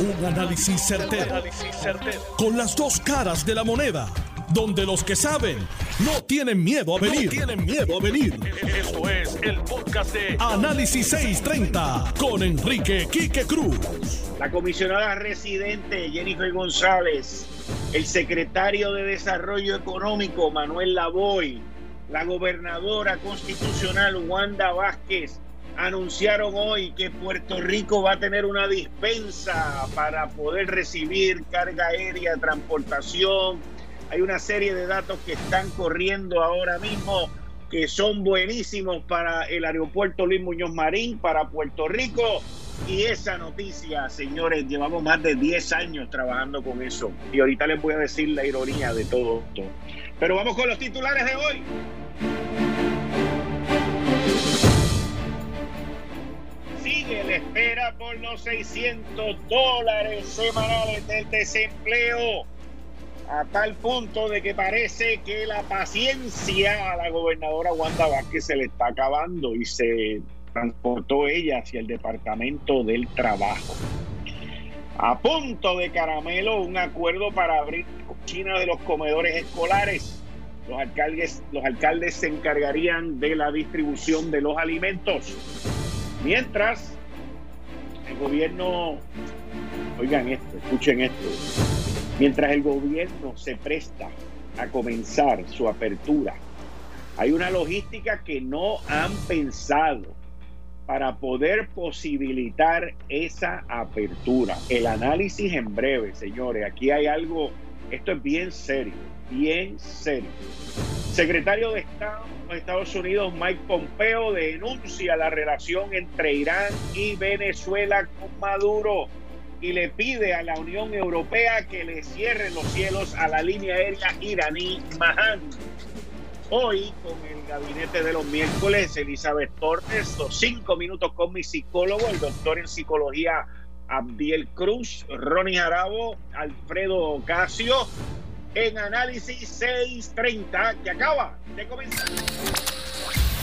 Un análisis certero, Con las dos caras de la moneda. Donde los que saben no tienen miedo a venir. tienen miedo a venir. Esto es el podcast de Análisis 630 con Enrique Quique Cruz. La comisionada residente Jennifer González, el secretario de Desarrollo Económico Manuel Lavoy, la gobernadora constitucional Wanda Vázquez anunciaron hoy que Puerto Rico va a tener una dispensa para poder recibir carga aérea, transportación. Hay una serie de datos que están corriendo ahora mismo que son buenísimos para el aeropuerto Luis Muñoz Marín, para Puerto Rico. Y esa noticia, señores, llevamos más de 10 años trabajando con eso. Y ahorita les voy a decir la ironía de todo esto. Pero vamos con los titulares de hoy. Sigue la espera por los 600 dólares semanales del desempleo a tal punto de que parece que la paciencia a la gobernadora Wanda Vázquez se le está acabando y se transportó ella hacia el Departamento del Trabajo. A punto de caramelo un acuerdo para abrir cocina de los comedores escolares. Los alcaldes, los alcaldes se encargarían de la distribución de los alimentos. Mientras, el gobierno, oigan esto, escuchen esto, mientras el gobierno se presta a comenzar su apertura, hay una logística que no han pensado para poder posibilitar esa apertura. El análisis en breve, señores, aquí hay algo, esto es bien serio, bien serio. Secretario de Estado de Estados Unidos, Mike Pompeo, denuncia la relación entre Irán y Venezuela con Maduro y le pide a la Unión Europea que le cierre los cielos a la línea aérea iraní Mahan. Hoy, con el gabinete de los miércoles, Elizabeth Torres, los cinco minutos con mi psicólogo, el doctor en psicología Abdiel Cruz, Ronnie Jarabo, Alfredo Ocasio, en Análisis 630 que acaba de comenzar.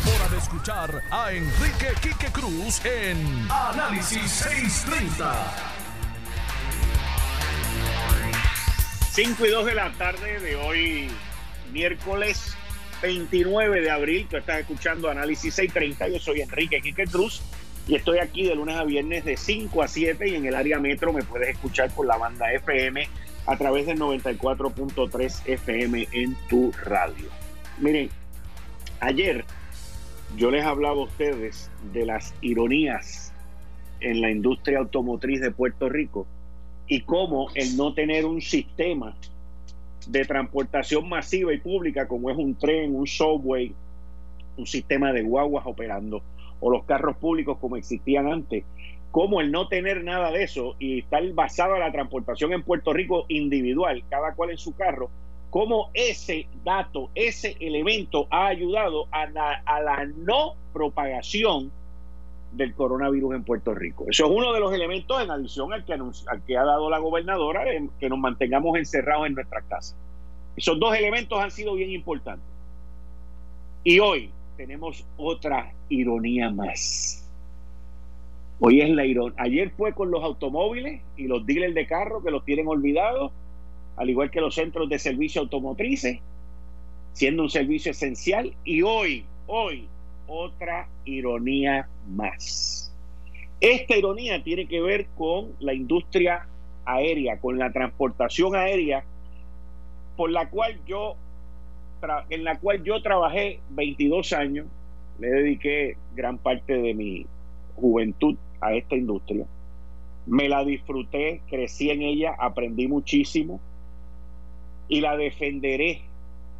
hora de escuchar a Enrique Quique Cruz en Análisis 630. 5 y 2 de la tarde de hoy, miércoles 29 de abril. Tú estás escuchando Análisis 630. Yo soy Enrique Quique Cruz y estoy aquí de lunes a viernes de 5 a 7 y en el área metro me puedes escuchar por la banda FM a través del 94.3 FM en tu radio. Miren, ayer yo les hablaba a ustedes de las ironías en la industria automotriz de Puerto Rico y cómo el no tener un sistema de transportación masiva y pública, como es un tren, un subway, un sistema de guaguas operando, o los carros públicos como existían antes, como el no tener nada de eso y estar basado en la transportación en Puerto Rico individual, cada cual en su carro, como ese dato, ese elemento ha ayudado a la, no propagación del coronavirus en Puerto Rico. Eso es uno de los elementos en adición al que, al que ha dado la gobernadora, que nos mantengamos encerrados en nuestra casa. Esos dos elementos han sido bien importantes. Y hoy tenemos otra ironía más. Hoy es la ironía. Ayer fue con los automóviles y los dealers de carro que los tienen olvidados, al igual que los centros de servicio automotrices, siendo un servicio esencial. Y hoy, hoy, otra ironía más. Esta ironía tiene que ver con la industria aérea, con la transportación aérea, por la cual yo en la cual yo trabajé 22 años, le dediqué gran parte de mi juventud a esta industria. Me la disfruté, crecí en ella, aprendí muchísimo y la defenderé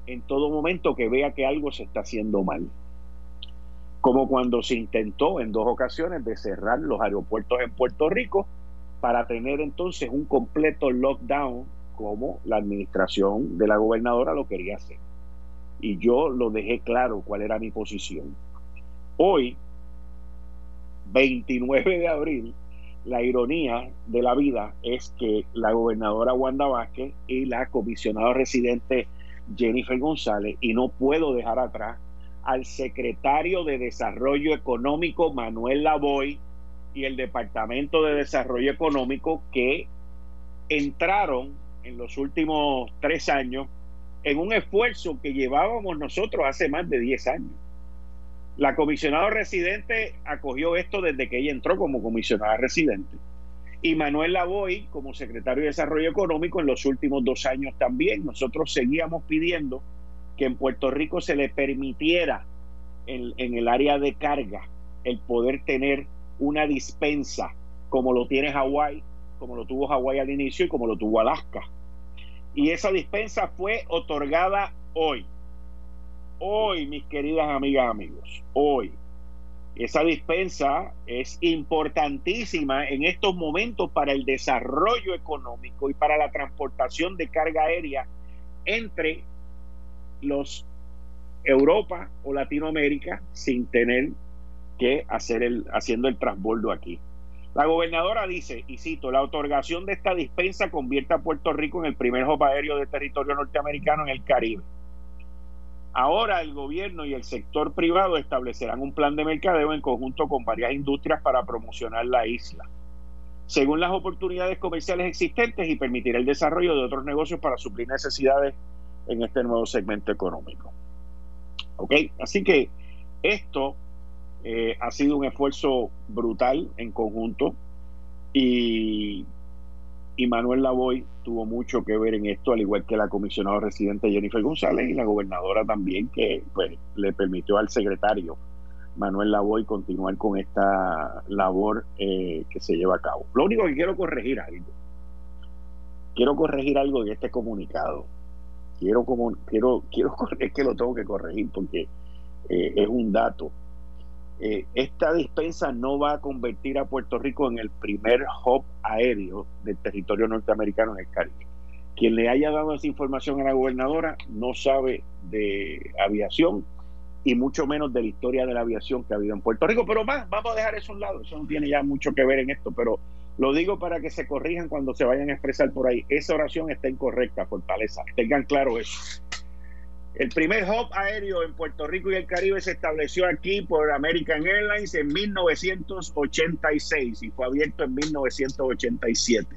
en todo momento que vea que algo se está haciendo mal como cuando se intentó en dos ocasiones de cerrar los aeropuertos en Puerto Rico para tener entonces un completo lockdown como la administración de la gobernadora lo quería hacer. Y yo lo dejé claro cuál era mi posición. Hoy, 29 de abril, la ironía de la vida es que la gobernadora Wanda Vázquez y la comisionada residente Jennifer González, y no puedo dejar atrás al secretario de Desarrollo Económico Manuel Lavoy y el Departamento de Desarrollo Económico que entraron en los últimos tres años en un esfuerzo que llevábamos nosotros hace más de diez años. La comisionada residente acogió esto desde que ella entró como comisionada residente. Y Manuel Lavoy, como secretario de Desarrollo Económico, en los últimos dos años también. Nosotros seguíamos pidiendo que en Puerto Rico se le permitiera en, el área de carga el poder tener una dispensa como lo tiene Hawái, como lo tuvo Hawái al inicio y como lo tuvo Alaska. Y esa dispensa fue otorgada hoy. Hoy, mis queridas amigas, amigos, hoy. Esa dispensa es importantísima en estos momentos para el desarrollo económico y para la transportación de carga aérea entre los Europa o Latinoamérica sin tener que hacer el haciendo el transbordo aquí. La gobernadora dice, y cito, la otorgación de esta dispensa convierte a Puerto Rico en el primer hub aéreo de territorio norteamericano en el Caribe. Ahora el gobierno y el sector privado establecerán un plan de mercadeo en conjunto con varias industrias para promocionar la isla, según las oportunidades comerciales existentes y permitir el desarrollo de otros negocios para suplir necesidades en este nuevo segmento económico. ¿Ok? Así que esto eh, ha sido un esfuerzo brutal en conjunto y, y Manuel Lavoy tuvo mucho que ver en esto, al igual que la comisionada residente Jennifer González y la gobernadora también, que pues, le permitió al secretario Manuel Lavoy continuar con esta labor eh, que se lleva a cabo. Lo único que quiero corregir algo, quiero corregir algo de este comunicado. Quiero como quiero quiero es que lo tengo que corregir porque eh, es un dato eh, esta dispensa no va a convertir a Puerto Rico en el primer hub aéreo del territorio norteamericano en el Caribe. Quien le haya dado esa información a la gobernadora no sabe de aviación y mucho menos de la historia de la aviación que ha habido en Puerto Rico. Pero más, vamos a dejar eso a un lado, eso no tiene ya mucho que ver en esto, pero lo digo para que se corrijan cuando se vayan a expresar por ahí. Esa oración está incorrecta, Fortaleza. Tengan claro eso. El primer hub aéreo en Puerto Rico y el Caribe se estableció aquí por American Airlines en 1986 y fue abierto en 1987.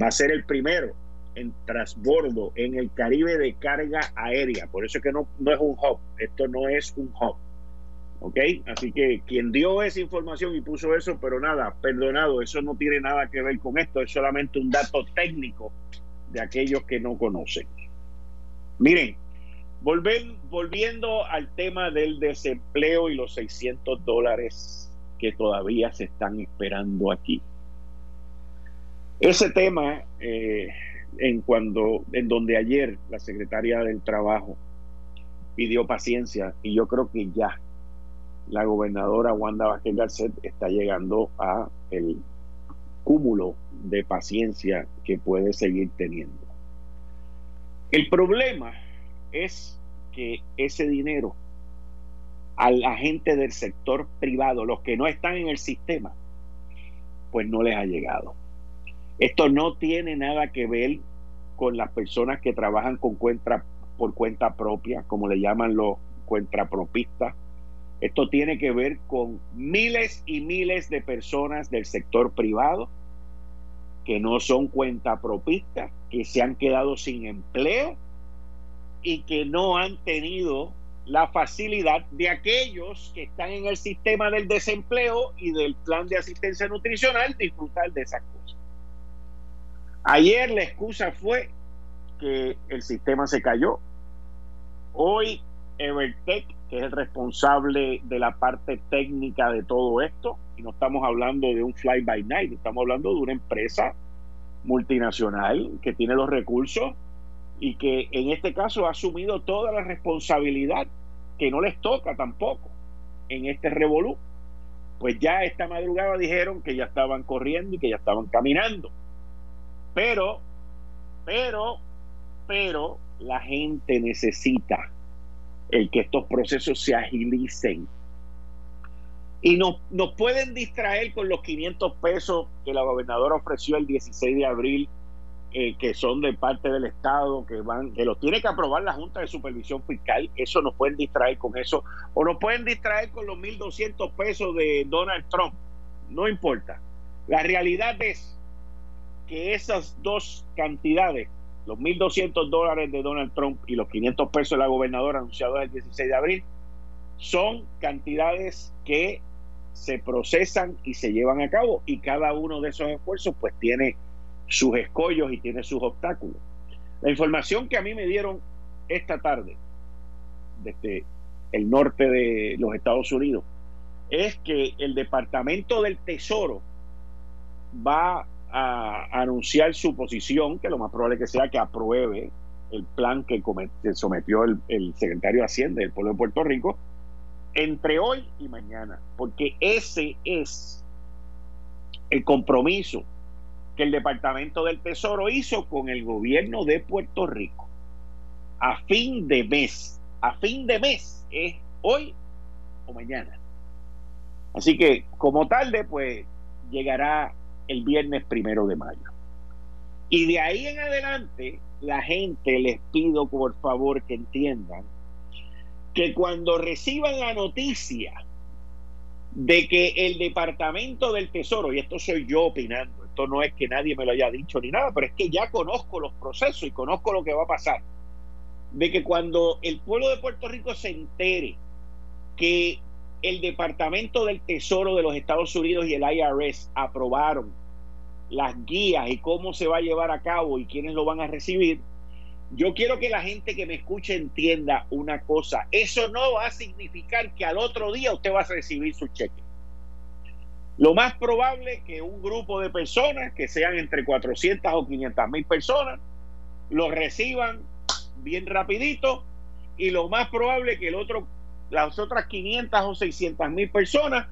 Va a ser el primero en transbordo en el Caribe de carga aérea. Por eso es que no, no es un hub. Esto no es un hub. ¿Ok? Así que quien dio esa información y puso eso, pero nada, perdonado, eso no tiene nada que ver con esto. Es solamente un dato técnico de aquellos que no conocen. Miren, volviendo al tema del desempleo y los 600 dólares que todavía se están esperando aquí. Ese tema, eh, en, cuando, en donde ayer la secretaria del Trabajo pidió paciencia, y yo creo que ya la gobernadora Wanda Vázquez Garcet está llegando a el cúmulo de paciencia que puede seguir teniendo. El problema es que ese dinero a la gente del sector privado, los que no están en el sistema, pues no les ha llegado. Esto no tiene nada que ver con las personas que trabajan con cuenta por cuenta propia, como le llaman los cuentapropistas. Esto tiene que ver con miles y miles de personas del sector privado que no son cuentapropistas, que se han quedado sin empleo y que no han tenido la facilidad de aquellos que están en el sistema del desempleo y del plan de asistencia nutricional disfrutar de esas cosas. Ayer la excusa fue que el sistema se cayó. Hoy Evertech, que es el responsable de la parte técnica de todo esto, y no estamos hablando de un fly by night, estamos hablando de una empresa multinacional que tiene los recursos y que en este caso ha asumido toda la responsabilidad que no les toca tampoco en este revolú, pues ya esta madrugada dijeron que ya estaban corriendo y que ya estaban caminando. Pero, pero, pero la gente necesita el que estos procesos se agilicen. Y nos, nos pueden distraer con los 500 pesos que la gobernadora ofreció el 16 de abril eh, que son de parte del Estado, que van, que los tiene que aprobar la Junta de Supervisión Fiscal, eso nos pueden distraer con eso, o nos pueden distraer con los 1.200 pesos de Donald Trump, no importa. La realidad es que esas dos cantidades, los 1.200 dólares de Donald Trump y los 500 pesos de la gobernadora anunciados el 16 de abril, son cantidades que se procesan y se llevan a cabo y cada uno de esos esfuerzos pues tiene sus escollos y tiene sus obstáculos. La información que a mí me dieron esta tarde desde el norte de los Estados Unidos es que el Departamento del Tesoro va a anunciar su posición, que lo más probable que sea que apruebe el plan que sometió el, secretario de Hacienda del pueblo de Puerto Rico entre hoy y mañana, porque ese es el compromiso que el Departamento del Tesoro hizo con el gobierno de Puerto Rico a fin de mes. A fin de mes es hoy o mañana. Así que como tarde, pues llegará el viernes primero de mayo. Y de ahí en adelante, la gente les pido por favor que entiendan que cuando reciban la noticia de que el Departamento del Tesoro, y esto soy yo opinando, esto no es que nadie me lo haya dicho ni nada, pero es que ya conozco los procesos y conozco lo que va a pasar. De que cuando el pueblo de Puerto Rico se entere que el Departamento del Tesoro de los Estados Unidos y el IRS aprobaron las guías y cómo se va a llevar a cabo y quiénes lo van a recibir, yo quiero que la gente que me escuche entienda una cosa. Eso no va a significar que al otro día usted va a recibir su cheque. Lo más probable es que un grupo de personas, que sean entre 400 o 500 mil personas, lo reciban bien rapidito y lo más probable es que el otro, las otras 500 o 600 mil personas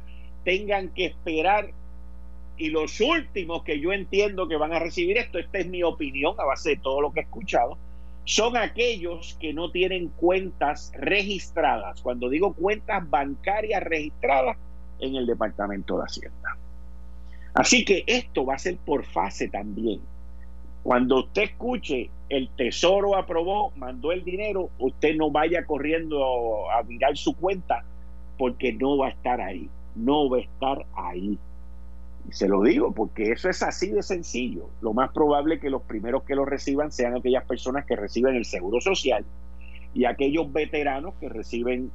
tengan que esperar y los últimos que yo entiendo que van a recibir esto, esta es mi opinión a base de todo lo que he escuchado, son aquellos que no tienen cuentas registradas. Cuando digo cuentas bancarias registradas, en el Departamento de Hacienda. Así que esto va a ser por fase también. Cuando usted escuche el Tesoro aprobó, mandó el dinero, usted no vaya corriendo a mirar su cuenta porque no va a estar ahí, no va a estar ahí. Se lo digo porque eso es así de sencillo. Lo más probable que los primeros que lo reciban sean aquellas personas que reciben el Seguro Social y aquellos veteranos que reciben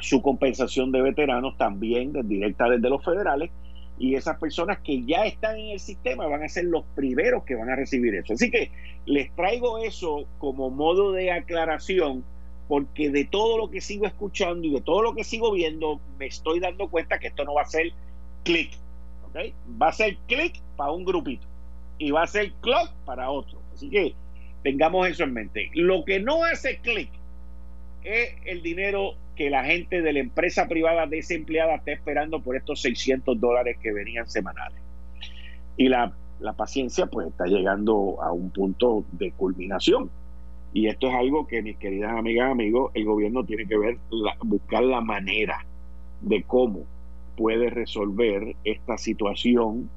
su compensación de veteranos también directa desde los federales y esas personas que ya están en el sistema van a ser los primeros que van a recibir eso. Así que les traigo eso como modo de aclaración porque de todo lo que sigo escuchando y de todo lo que sigo viendo me estoy dando cuenta que esto no va a ser clic, va a ser clic para un grupito y va a ser clock para otro. Así que tengamos eso en mente. Lo que no hace clic es el dinero que la gente de la empresa privada desempleada está esperando por estos 600 dólares que venían semanales. Y la, paciencia pues está llegando a un punto de culminación. Y esto es algo que mis queridas amigas amigos, el gobierno tiene que ver, buscar la manera de cómo puede resolver esta situación,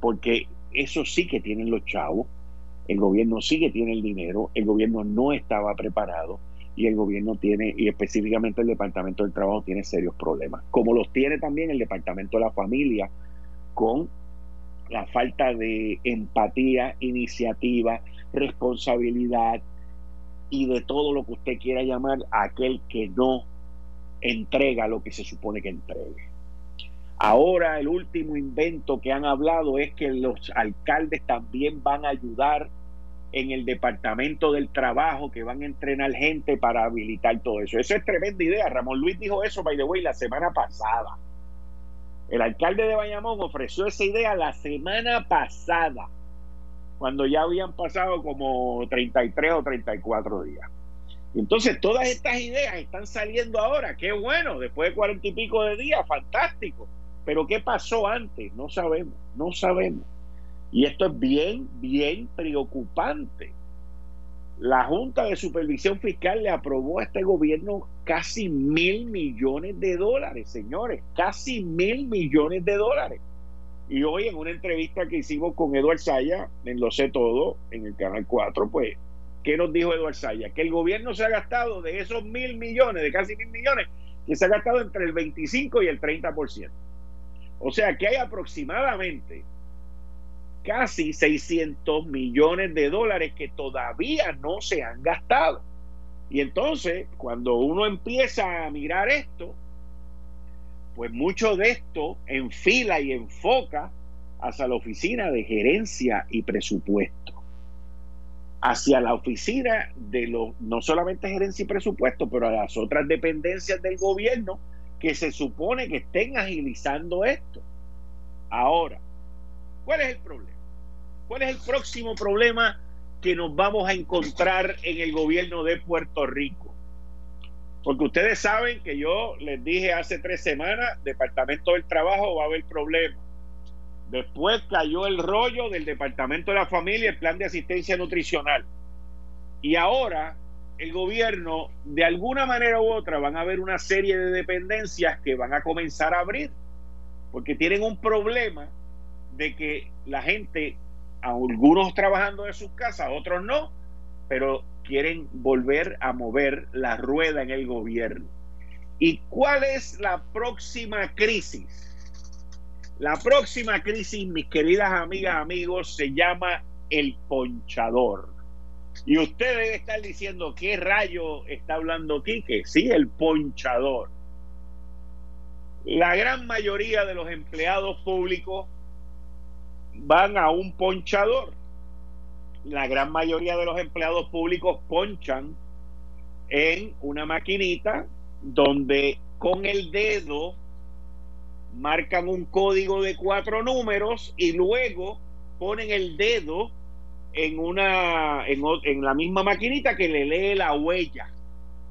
porque eso sí que tienen los chavos, el gobierno sí que tiene el dinero, el gobierno no estaba preparado y el gobierno tiene, y específicamente el Departamento del Trabajo tiene serios problemas, como los tiene también el Departamento de la Familia con la falta de empatía, iniciativa, responsabilidad y de todo lo que usted quiera llamar a aquel que no entrega lo que se supone que entregue. Ahora el último invento que han hablado es que los alcaldes también van a ayudar en el departamento del trabajo que van a entrenar gente para habilitar todo eso. Eso es tremenda idea. Ramón Luis dijo eso, by the way, la semana pasada. El alcalde de Bayamón ofreció esa idea la semana pasada, cuando ya habían pasado como 33 o 34 días. entonces todas estas ideas están saliendo ahora. Qué bueno, después de cuarenta y pico de días, fantástico. Pero ¿qué pasó antes? No sabemos, no sabemos. Y esto es bien, bien preocupante. La Junta de Supervisión Fiscal le aprobó a este gobierno casi mil millones de dólares, señores, casi mil millones de dólares. Y hoy en una entrevista que hicimos con Eduard Saya, en Lo Sé Todo, en el Canal 4, pues, ¿qué nos dijo Eduard Saya? Que el gobierno se ha gastado de esos mil millones, de casi mil millones, que se ha gastado entre el 25 y el 30%. O sea que hay aproximadamente casi 600 millones de dólares que todavía no se han gastado. Y entonces, cuando uno empieza a mirar esto, pues mucho de esto enfila y enfoca hacia la oficina de gerencia y presupuesto. Hacia la oficina de los, no solamente gerencia y presupuesto, pero a las otras dependencias del gobierno que se supone que estén agilizando esto. Ahora, ¿cuál es el problema? ¿Cuál es el próximo problema que nos vamos a encontrar en el gobierno de Puerto Rico? Porque ustedes saben que yo les dije hace tres semanas, Departamento del Trabajo va a haber problemas. Después cayó el rollo del Departamento de la Familia, el plan de asistencia nutricional. Y ahora el gobierno, de alguna manera u otra, van a haber una serie de dependencias que van a comenzar a abrir, porque tienen un problema de que la gente, algunos trabajando en sus casas, otros no, pero quieren volver a mover la rueda en el gobierno. ¿Y cuál es la próxima crisis? La próxima crisis, mis queridas amigas, amigos, se llama el ponchador. Y usted debe estar diciendo qué rayo está hablando Quique. Sí, el ponchador. La gran mayoría de los empleados públicos van a un ponchador. La gran mayoría de los empleados públicos ponchan en una maquinita donde con el dedo marcan un código de cuatro números y luego ponen el dedo en una en, en la misma maquinita que le lee la huella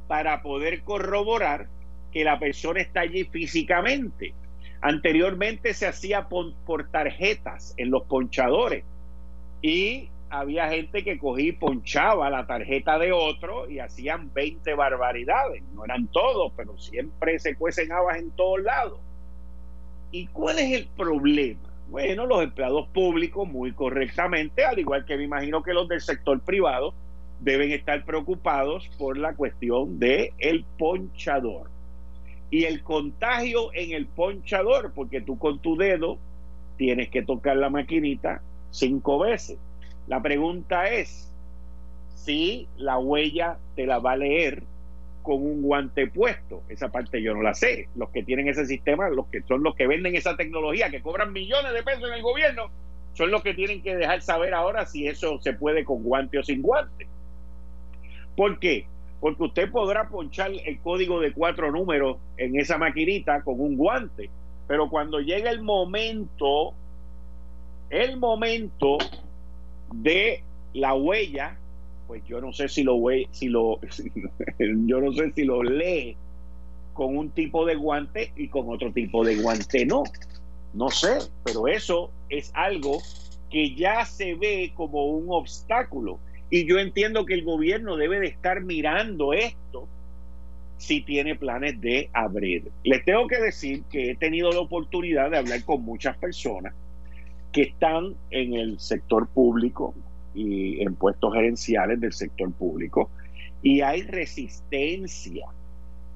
para poder corroborar que la persona está allí físicamente. Anteriormente se hacía por, tarjetas en los ponchadores y había gente que cogía y ponchaba la tarjeta de otro y hacían 20 barbaridades. No eran todos, pero siempre se cuecen habas en todos lados. ¿Y cuál es el problema? Bueno, los empleados públicos, muy correctamente, al igual que me imagino que los del sector privado, deben estar preocupados por la cuestión de ponchador y el contagio en el ponchador, porque tú con tu dedo tienes que tocar la maquinita cinco veces. La pregunta es si la huella te la va a leer con un guante puesto. Esa parte yo no la sé. Los que tienen ese sistema, los que son los que venden esa tecnología, que cobran millones de pesos en el gobierno, son los que tienen que dejar saber ahora si eso se puede con guante o sin guante. ¿Por qué? Porque usted podrá ponchar el código de cuatro números en esa maquinita con un guante, pero cuando llega el momento, el momento de la huella, pues yo no sé si lo ve, si lo, yo no sé si lo lee con un tipo de guante y con otro tipo de guante no. No sé, pero eso es algo que ya se ve como un obstáculo. Y yo entiendo que el gobierno debe de estar mirando esto si tiene planes de abrir. Les tengo que decir que he tenido la oportunidad de hablar con muchas personas que están en el sector público, y en puestos gerenciales del sector público. Y hay resistencia,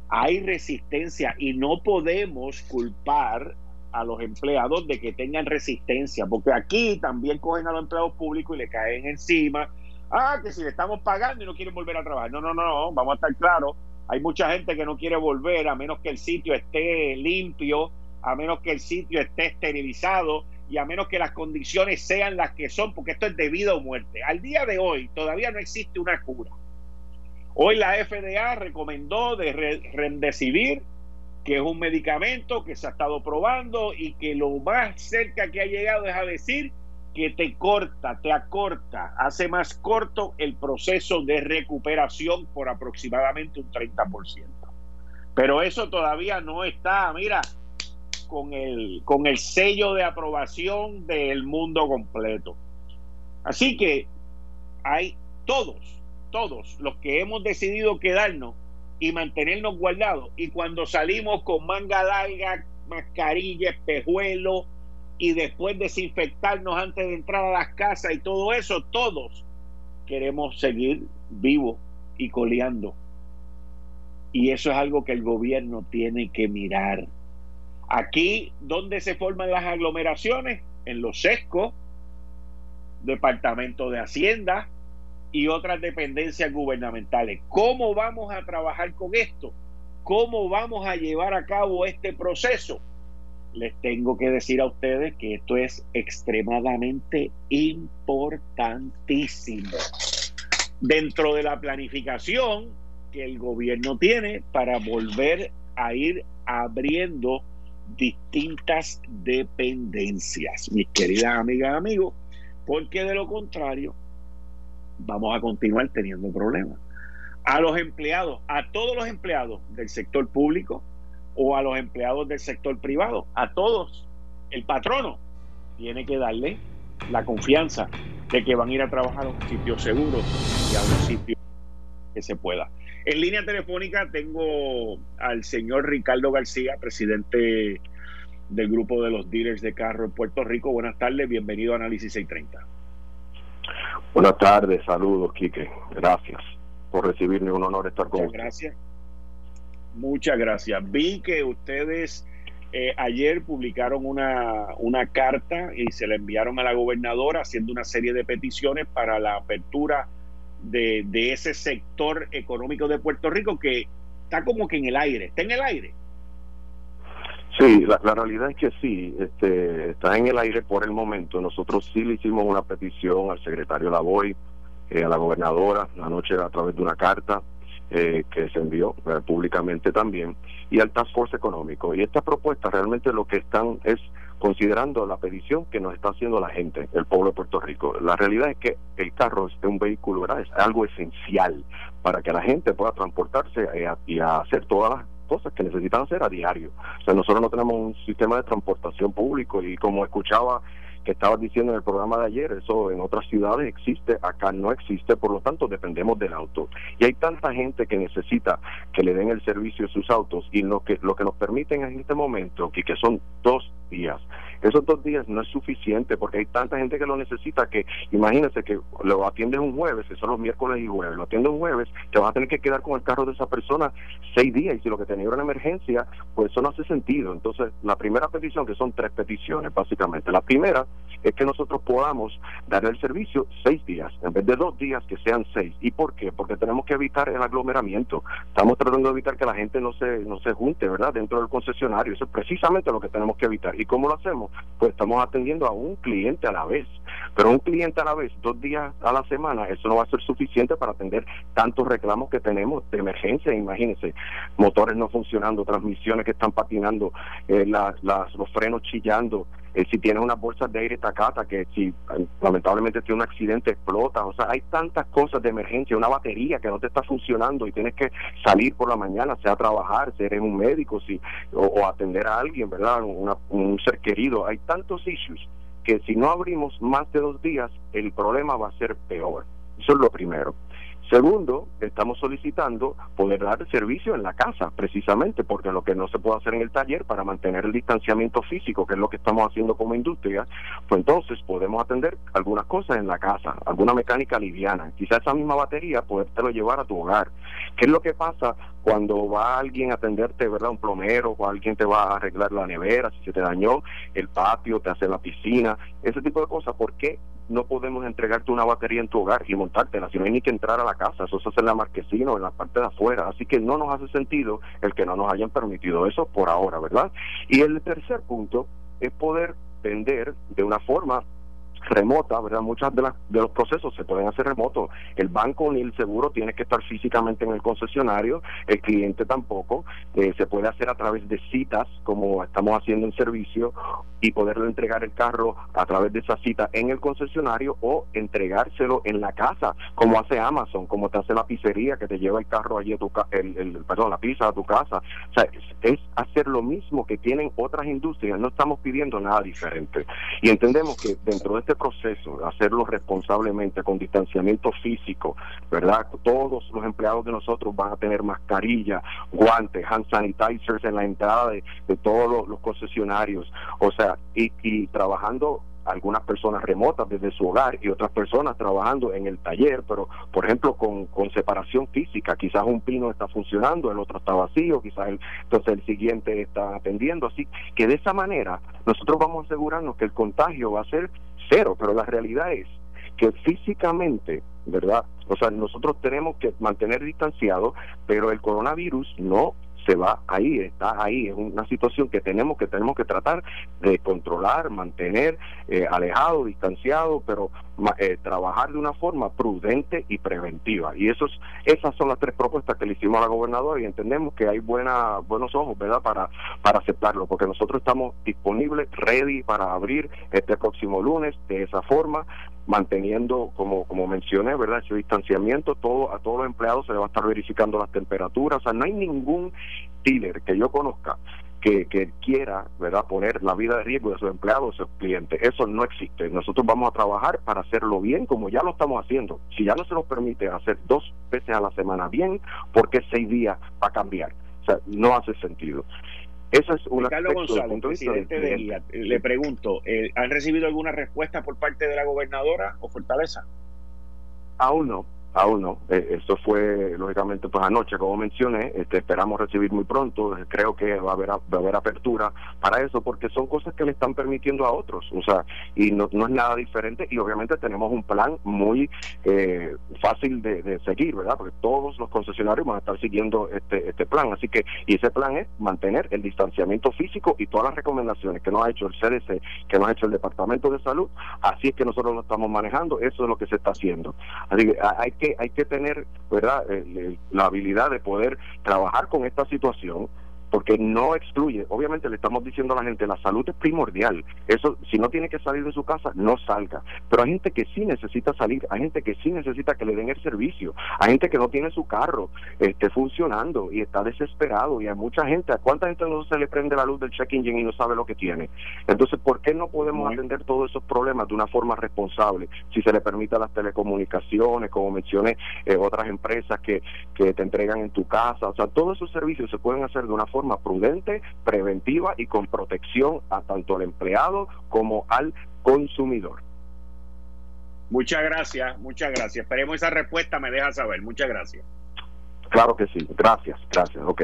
hay resistencia y no podemos culpar a los empleados de que tengan resistencia, porque aquí también cogen a los empleados públicos y le caen encima. Ah, que si le estamos pagando y no quieren volver a trabajar. No, no, no, vamos a estar claros. Hay mucha gente que no quiere volver a menos que el sitio esté limpio, a menos que el sitio esté esterilizado, y a menos que las condiciones sean las que son, porque esto es de vida o muerte. Al día de hoy todavía no existe una cura. Hoy la FDA recomendó de Remdesivir, que es un medicamento que se ha estado probando y que lo más cerca que ha llegado es a decir que te corta, te acorta, hace más corto el proceso de recuperación por aproximadamente un 30%. Pero eso todavía no está, mira, con el, con el sello de aprobación del mundo completo. Así que hay todos, todos los que hemos decidido quedarnos y mantenernos guardados. Y cuando salimos con manga larga, mascarilla, espejuelo y después desinfectarnos antes de entrar a las casas y todo eso, todos queremos seguir vivos y coleando. Y eso es algo que el gobierno tiene que mirar. Aquí, ¿dónde se forman las aglomeraciones? En los sescos, Departamento de Hacienda y otras dependencias gubernamentales. ¿Cómo vamos a trabajar con esto? ¿Cómo vamos a llevar a cabo este proceso? Les tengo que decir a ustedes que esto es extremadamente importantísimo dentro de la planificación que el gobierno tiene para volver a ir abriendo distintas dependencias, mis queridas amigas y amigos, porque de lo contrario vamos a continuar teniendo problemas. A los empleados, a todos los empleados del sector público o a los empleados del sector privado, a todos, el patrono tiene que darle la confianza de que van a ir a trabajar a un sitio seguro y a un sitio que se pueda. En línea telefónica tengo al señor Ricardo García, presidente del grupo de los dealers de carro en Puerto Rico. Buenas tardes, bienvenido a Análisis 630. Buenas tardes, saludos, Quique. Gracias por recibirme, un honor estar con Muchas gracias. Muchas gracias. Vi que ustedes eh, ayer publicaron una, una carta y se la enviaron a la gobernadora haciendo una serie de peticiones para la apertura de, de ese sector económico de Puerto Rico que está como que en el aire, está en el aire. Sí, la, realidad es que sí, este, está en el aire por el momento. Nosotros sí le hicimos una petición al secretario Lavoy, eh, a la gobernadora, la noche a través de una carta eh, que se envió eh, públicamente también, y al Task Force Económico. Y esta propuesta realmente lo que están es considerando la petición que nos está haciendo la gente, el pueblo de Puerto Rico. La realidad es que el carro es un vehículo, ¿verdad? es algo esencial para que la gente pueda transportarse y hacer todas las cosas que necesitan hacer a diario. O sea, nosotros no tenemos un sistema de transportación público y como escuchaba que estabas diciendo en el programa de ayer, eso en otras ciudades existe, acá no existe, por lo tanto dependemos del auto. Y hay tanta gente que necesita que le den el servicio a sus autos y lo que lo que nos permiten en este momento, que, que son dos días, esos dos días no es suficiente porque hay tanta gente que lo necesita que imagínense que lo atiendes un jueves, que son los miércoles y jueves, lo atiendes un jueves, te vas a tener que quedar con el carro de esa persona seis días y si lo que tenía era una emergencia, pues eso no hace sentido. Entonces, la primera petición, que son tres peticiones básicamente, la primera es que nosotros podamos dar el servicio seis días, en vez de dos días que sean seis. ¿Y por qué? Porque tenemos que evitar el aglomeramiento. Estamos tratando de evitar que la gente no se, no se junte, ¿verdad? Dentro del concesionario. Eso es precisamente lo que tenemos que evitar. ¿Y cómo lo hacemos? Pues estamos atendiendo a un cliente a la vez. Pero un cliente a la vez, dos días a la semana, eso no va a ser suficiente para atender tantos reclamos que tenemos de emergencia. Imagínense, motores no funcionando, transmisiones que están patinando, eh, las, los frenos chillando, eh, si tienes unas bolsas de aire tacata, que si eh, lamentablemente tiene un accidente explota, o sea, hay tantas cosas de emergencia, una batería que no te está funcionando y tienes que salir por la mañana, sea trabajar, ser un médico, si, o, atender a alguien, ¿verdad? un ser querido, hay tantos issues que si no abrimos más de dos días, el problema va a ser peor. Eso es lo primero. Segundo, estamos solicitando poder dar servicio en la casa, precisamente porque lo que no se puede hacer en el taller para mantener el distanciamiento físico, que es lo que estamos haciendo como industria, pues entonces podemos atender algunas cosas en la casa, alguna mecánica liviana. Quizá esa misma batería podértelo llevar a tu hogar. ¿Qué es lo que pasa cuando va alguien a atenderte, verdad? Un plomero o alguien te va a arreglar la nevera, si se te dañó el patio, te hace la piscina, ese tipo de cosas. ¿Por qué no podemos entregarte una batería en tu hogar y montártela? Si no hay ni que entrar a la casa, eso se hace en la marquesina o en la parte de afuera. Así que no nos hace sentido el que no nos hayan permitido eso por ahora, ¿verdad? Y el tercer punto es poder vender de una forma remota, ¿verdad? Muchas de, de los procesos se pueden hacer remotos. El banco ni el seguro tiene que estar físicamente en el concesionario, el cliente tampoco. Eh, se puede hacer a través de citas, como estamos haciendo en servicio, y poderle entregar el carro a través de esa cita en el concesionario o entregárselo en la casa, como hace Amazon, como te hace la pizzería que te lleva el carro allí a tu el, el, perdón, la pizza a tu casa. O sea, es, hacer lo mismo que tienen otras industrias, no estamos pidiendo nada diferente. Y entendemos que dentro de este proceso, hacerlo responsablemente, con distanciamiento físico, ¿verdad? Todos los empleados de nosotros van a tener mascarilla, guantes, hand sanitizers en la entrada de, todos los concesionarios. O sea, y, trabajando algunas personas remotas desde su hogar y otras personas trabajando en el taller, pero por ejemplo con, con separación física, quizás un pino está funcionando, el otro está vacío, quizás el, entonces el siguiente está atendiendo, así que de esa manera nosotros vamos a asegurarnos que el contagio va a ser cero, pero la realidad es que físicamente, ¿verdad? O sea, nosotros tenemos que mantener distanciado, pero el coronavirus no se va ahí, está ahí, es una situación que tenemos que tenemos que tratar de controlar, mantener eh, alejado, distanciado, pero eh, trabajar de una forma prudente y preventiva. Y esos, esas son las tres propuestas que le hicimos a la gobernadora y entendemos que hay buena, buenos ojos, ¿verdad?, para, para aceptarlo, porque nosotros estamos disponibles, ready para abrir este próximo lunes de esa forma, manteniendo, como, como mencioné, ¿verdad? Ese distanciamiento, todo, a todos los empleados se le va a estar verificando las temperaturas, o sea, no hay ningún dealer que yo conozca que, que, quiera ¿verdad? poner la vida de riesgo de sus empleados, de sus clientes. Eso no existe. Nosotros vamos a trabajar para hacerlo bien, como ya lo estamos haciendo. Si ya no se nos permite hacer dos veces a la semana bien, ¿por qué seis días va a cambiar? O sea, no hace sentido. Esa es una Carlos González, presidente de le pregunto, eh, ¿han recibido alguna respuesta por parte de la gobernadora o Fortaleza? Aún no, Aún no. Eh, esto fue, lógicamente, pues anoche, como mencioné, este, esperamos recibir muy pronto. Creo que va a, haber, va a haber apertura para eso, porque son cosas que le están permitiendo a otros. O sea, y no, no es nada diferente. Y obviamente tenemos un plan muy eh, fácil de, seguir, ¿verdad? Porque todos los concesionarios van a estar siguiendo este, este plan. Así que, y ese plan es mantener el distanciamiento físico y todas las recomendaciones que nos ha hecho el CDC, que nos ha hecho el Departamento de Salud. Así es que nosotros lo estamos manejando. Eso es lo que se está haciendo. Así que hay que hay que tener, ¿verdad?, la habilidad de poder trabajar con esta situación porque no excluye, obviamente le estamos diciendo a la gente, la salud es primordial, eso si no tiene que salir de su casa, no salga, pero hay gente que sí necesita salir, hay gente que sí necesita que le den el servicio, hay gente que no tiene su carro esté funcionando y está desesperado y hay mucha gente, ¿a cuánta gente no se le prende la luz del check engine y no sabe lo que tiene? Entonces, ¿por qué no podemos atender todos esos problemas de una forma responsable? Si se le permite a las telecomunicaciones, como mencioné, eh, otras empresas que, que te entregan en tu casa, o sea, todos esos servicios se pueden hacer de una forma prudente, preventiva y con protección a tanto al empleado como al consumidor. Muchas gracias, muchas gracias. Esperemos esa respuesta, me deja saber. Muchas gracias. Claro que sí, gracias, gracias. Ok.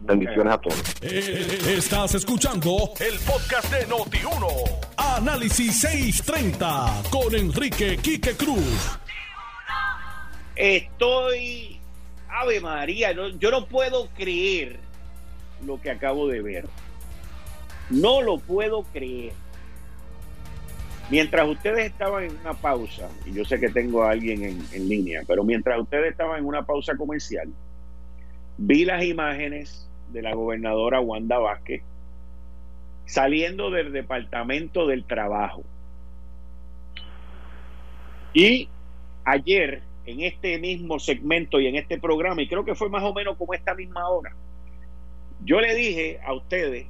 Bendiciones a todos. Eh, estás escuchando el podcast de Noti1. Análisis 630 con Enrique Quique Cruz. Estoy. Ave María, yo no puedo creer lo que acabo de ver. No lo puedo creer. Mientras ustedes estaban en una pausa, y yo sé que tengo a alguien en, línea, pero mientras ustedes estaban en una pausa comercial, vi las imágenes de la gobernadora Wanda Vázquez saliendo del Departamento del Trabajo. Y ayer, en este mismo segmento y en este programa, y creo que fue más o menos como esta misma hora, yo le dije a ustedes,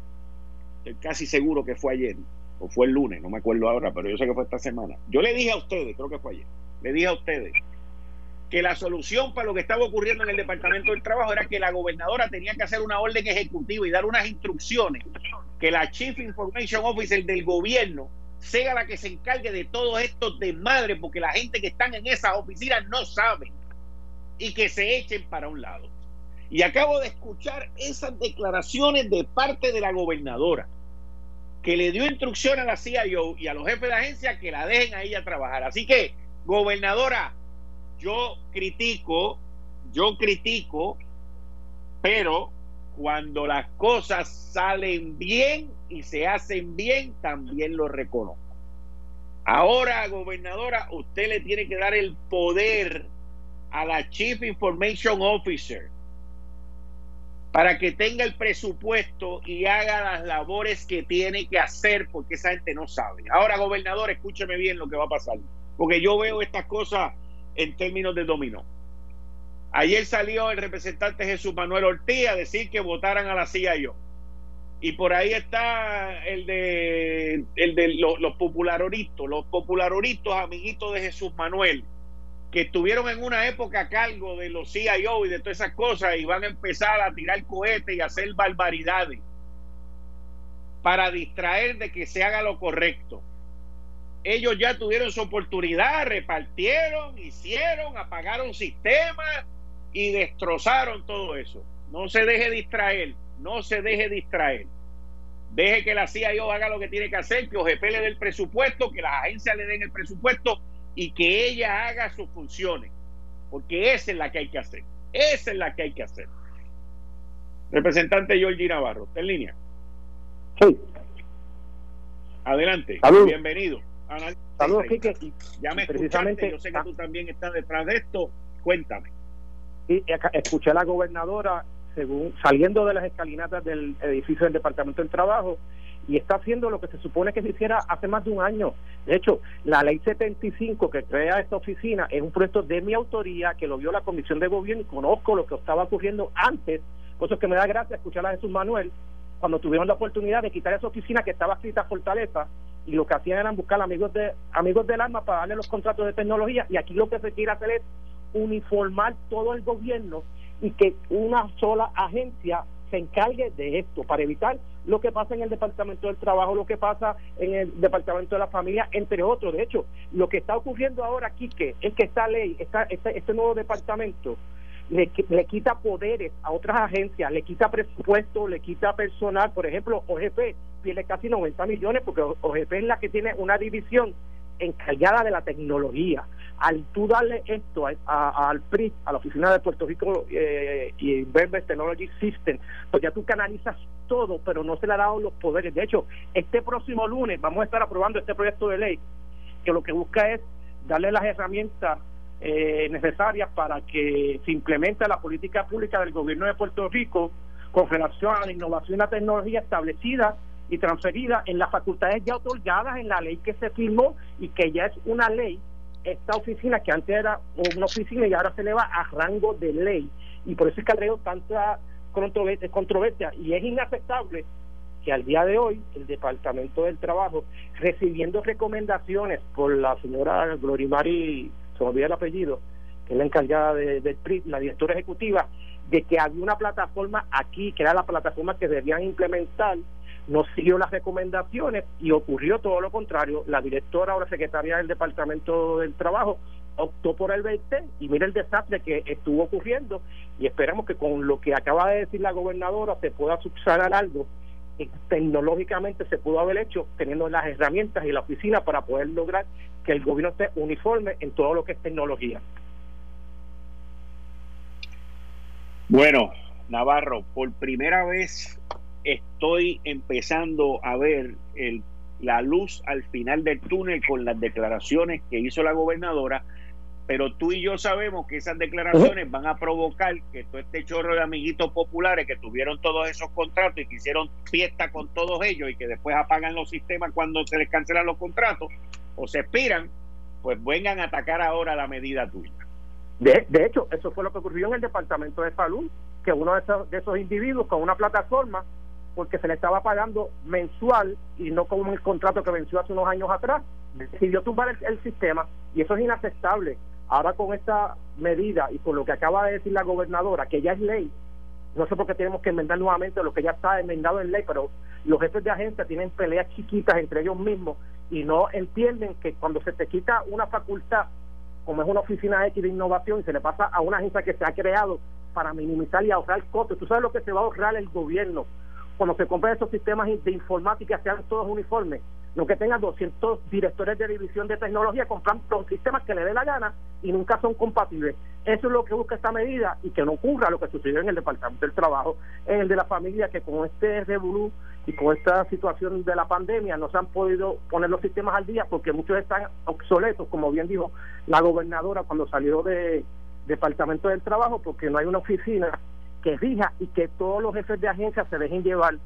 estoy casi seguro que fue ayer, o fue el lunes, no me acuerdo ahora, pero yo sé que fue esta semana. Yo le dije a ustedes, creo que fue ayer, le dije a ustedes que la solución para lo que estaba ocurriendo en el Departamento del Trabajo era que la gobernadora tenía que hacer una orden ejecutiva y dar unas instrucciones que la Chief Information Officer del gobierno sea la que se encargue de todos estos desmadres, porque la gente que están en esas oficinas no sabe y que se echen para un lado. Y acabo de escuchar esas declaraciones de parte de la gobernadora, que le dio instrucción a la CIO y a los jefes de agencia que la dejen a ella trabajar. Así que, gobernadora, yo critico, yo critico, pero cuando las cosas salen bien y se hacen bien, también lo reconozco. Ahora, gobernadora, usted le tiene que dar el poder a la Chief Information Officer para que tenga el presupuesto y haga las labores que tiene que hacer, porque esa gente no sabe. Ahora, gobernador, escúcheme bien lo que va a pasar, porque yo veo estas cosas en términos de dominó. Ayer salió el representante Jesús Manuel Ortiz a decir que votaran a la CIO. Y por ahí está el de, los, los los popularoritos amiguitos de Jesús Manuel, que estuvieron en una época a cargo de los CIO y de todas esas cosas y van a empezar a tirar cohetes y hacer barbaridades para distraer de que se haga lo correcto. Ellos ya tuvieron su oportunidad, repartieron, hicieron, apagaron sistemas y destrozaron todo eso. No se deje distraer, no se deje distraer. Deje que la CIO haga lo que tiene que hacer, que OGP le dé el presupuesto, que las agencias le den el presupuesto y que ella haga sus funciones, porque esa es la que hay que hacer, esa es la que hay que hacer. Representante Georgie Navarro, ¿está en línea? Sí. Adelante, Salud. bienvenido. Saludos, Quique. Ya me Precisamente- yo sé que tú también estás detrás de esto, cuéntame. Y escuché a la gobernadora según saliendo de las escalinatas del edificio del Departamento del Trabajo y está haciendo lo que se supone que se hiciera hace más de un año. De hecho, la ley 75 que crea esta oficina es un proyecto de mi autoría que lo vio la Comisión de Gobierno y conozco lo que estaba ocurriendo antes. Por que me da gracia escuchar a Jesús Manuel cuando tuvieron la oportunidad de quitar esa oficina que estaba escrita a Fortaleza y lo que hacían eran buscar amigos de amigos del alma para darle los contratos de tecnología y aquí lo que se quiere hacer es uniformar todo el gobierno y que una sola agencia se encargue de esto para evitar lo que pasa en el Departamento del Trabajo, lo que pasa en el Departamento de la Familia, entre otros. De hecho, lo que está ocurriendo ahora aquí que es que esta ley, este, nuevo departamento le, le quita poderes a otras agencias, le quita presupuesto, le quita personal. Por ejemplo, OGP pierde casi 90 millones porque OGP es la que tiene una división encargada de la tecnología. Al tú darle esto a, a- al PRI, a la Oficina de Puerto Rico eh, y Investment Technology System, pues ya tú canalizas todo, pero no se le ha dado los poderes. De hecho, este próximo lunes vamos a estar aprobando este proyecto de ley que lo que busca es darle las herramientas eh, necesarias para que se implemente la política pública del gobierno de Puerto Rico con relación a la innovación y la tecnología establecida y transferida en las facultades ya otorgadas en la ley que se firmó y que ya es una ley. Esta oficina que antes era una oficina y ahora se eleva a rango de ley. Y por eso es que ha tanta controver- controversia. Y es inaceptable que al día de hoy el Departamento del Trabajo, recibiendo recomendaciones por la señora Glorimari, se me olvida el apellido, que es la encargada de- PRI, la directora ejecutiva, de que había una plataforma aquí, que era la plataforma que debían implementar, no siguió las recomendaciones y ocurrió todo lo contrario. La directora o la secretaria del Departamento del Trabajo optó por el BT y mira el desastre que estuvo ocurriendo y esperamos que con lo que acaba de decir la gobernadora se pueda subsanar algo que tecnológicamente se pudo haber hecho teniendo las herramientas y la oficina para poder lograr que el gobierno esté uniforme en todo lo que es tecnología. Bueno, Navarro, por primera vez estoy empezando a ver el, la luz al final del túnel con las declaraciones que hizo la gobernadora, pero tú y yo sabemos que esas declaraciones van a provocar que todo este chorro de amiguitos populares que tuvieron todos esos contratos y que hicieron fiesta con todos ellos y que después apagan los sistemas cuando se les cancelan los contratos o se expiran, pues vengan a atacar ahora la medida tuya. De, hecho, eso fue lo que ocurrió en el Departamento de Salud, que uno de esos, de esos individuos con una plataforma, porque se le estaba pagando mensual y no con el contrato que venció hace unos años atrás, decidió tumbar el, sistema y eso es inaceptable. Ahora con esta medida y con lo que acaba de decir la gobernadora, que ya es ley, no sé por qué tenemos que enmendar nuevamente lo que ya está enmendado en ley, pero los jefes de agencia tienen peleas chiquitas entre ellos mismos y no entienden que cuando se te quita una facultad como es una oficina X de innovación y se le pasa a una agencia que se ha creado para minimizar y ahorrar costos. ¿Tú sabes lo que se va a ahorrar el gobierno cuando se compren esos sistemas de informática sean todos uniformes? No que tengan 200 directores de división de tecnología comprando los sistemas que le dé la gana y nunca son compatibles. Eso es lo que busca esta medida y que no ocurra lo que sucedió en el Departamento del Trabajo, en el de la familia, que con este revolú y con esta situación de la pandemia no se han podido poner los sistemas al día porque muchos están obsoletos, como bien dijo la gobernadora cuando salió de Departamento del Trabajo, porque no hay una oficina que rija y que todos los jefes de agencia se dejen llevar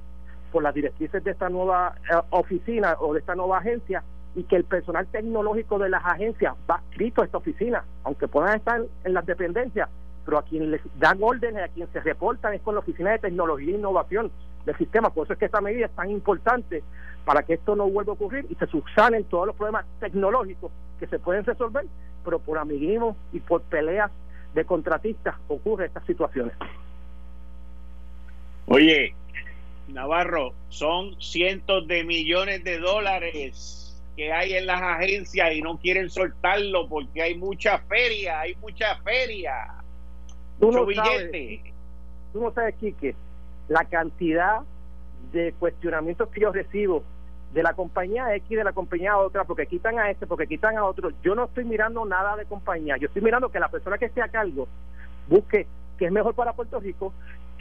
por las directrices de esta nueva eh, oficina o de esta nueva agencia y que el personal tecnológico de las agencias va escrito a esta oficina, aunque puedan estar en las dependencias, pero a quien les dan órdenes, a quien se reportan es con la Oficina de Tecnología e Innovación del sistema. Por eso es que esta medida es tan importante para que esto no vuelva a ocurrir y se subsanen todos los problemas tecnológicos que se pueden resolver, pero por amiguismo y por peleas de contratistas ocurren estas situaciones. Oye, Navarro, son cientos de millones de dólares que hay en las agencias y no quieren soltarlo porque hay mucha feria, hay mucha feria. Tú no billete. Sabes, tú no sabes, Quique, la cantidad de cuestionamientos que yo recibo de la compañía X, de la compañía otra, porque quitan a este, porque quitan a otro. Yo no estoy mirando nada de compañía, yo estoy mirando que la persona que esté a cargo busque que es mejor para Puerto Rico,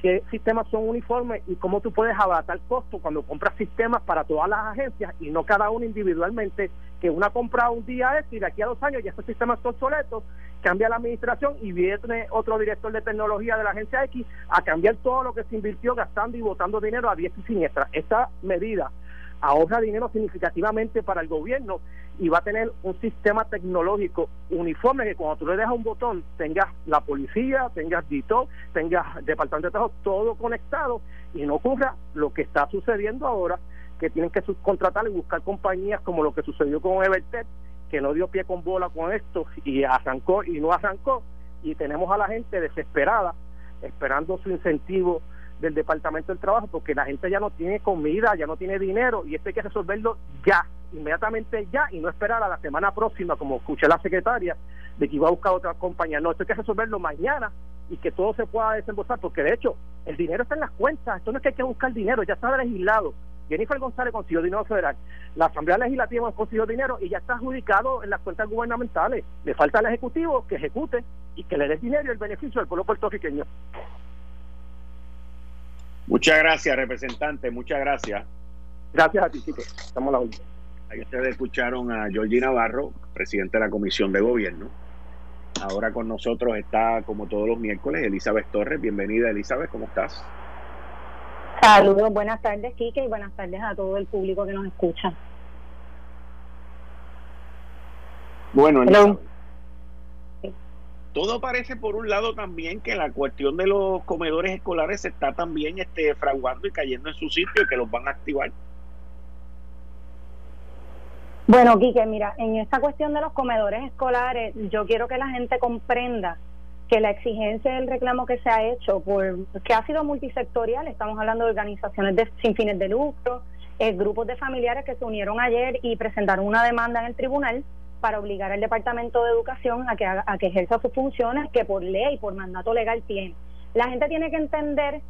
qué sistemas son uniformes y cómo tú puedes abatar costo cuando compras sistemas para todas las agencias y no cada uno individualmente, que una compra un día es y de aquí a dos años ya estos sistemas son obsoletos, cambia la administración y viene otro director de tecnología de la agencia X a cambiar todo lo que se invirtió gastando y botando dinero a diestra y siniestra. Esta medida ahorra dinero significativamente para el gobierno y va a tener un sistema tecnológico uniforme que cuando tú le dejas un botón tengas la policía, tengas DITO, tengas departamento de trabajo, todo conectado y no ocurra lo que está sucediendo ahora, que tienen que subcontratar y buscar compañías como lo que sucedió con Evertech, que no dio pie con bola con esto y arrancó y no arrancó. Y tenemos a la gente desesperada esperando su incentivo del Departamento del Trabajo porque la gente ya no tiene comida, ya no tiene dinero y esto hay que resolverlo ya, inmediatamente ya y no esperar a la semana próxima, como escuché la secretaria, de que iba a buscar otra compañía. No, esto hay que resolverlo mañana y que todo se pueda desembolsar porque de hecho el dinero está en las cuentas, esto no es que hay que buscar dinero, ya está legislado. Jennifer González consiguió dinero federal, la Asamblea Legislativa consiguió dinero y ya está adjudicado en las cuentas gubernamentales. Le falta al Ejecutivo que ejecute y que le dé dinero y el beneficio al pueblo puertorriqueño. Muchas gracias, representante. Muchas gracias. Gracias a ti, Chico. Estamos a la última. Ahí ustedes escucharon a Georgie Navarro, presidente de la Comisión de Gobierno. Ahora con nosotros está, como todos los miércoles, Elizabeth Torres. Bienvenida, Elizabeth. ¿Cómo estás? Saludos, buenas tardes, Kike, y buenas tardes a todo el público que nos escucha. Bueno, Elizabeth, todo parece por un lado también que la cuestión de los comedores escolares se está también este, fraguando y cayendo en su sitio y que los van a activar. Bueno, Quique, mira, en esta cuestión de los comedores escolares, yo quiero que la gente comprenda que la exigencia del reclamo que se ha hecho, por que ha sido multisectorial, estamos hablando de organizaciones de, sin fines de lucro, eh, grupos de familiares que se unieron ayer y presentaron una demanda en el tribunal para obligar al Departamento de Educación a que, a que ejerza sus funciones que por ley, por mandato legal tiene. La gente tiene que entender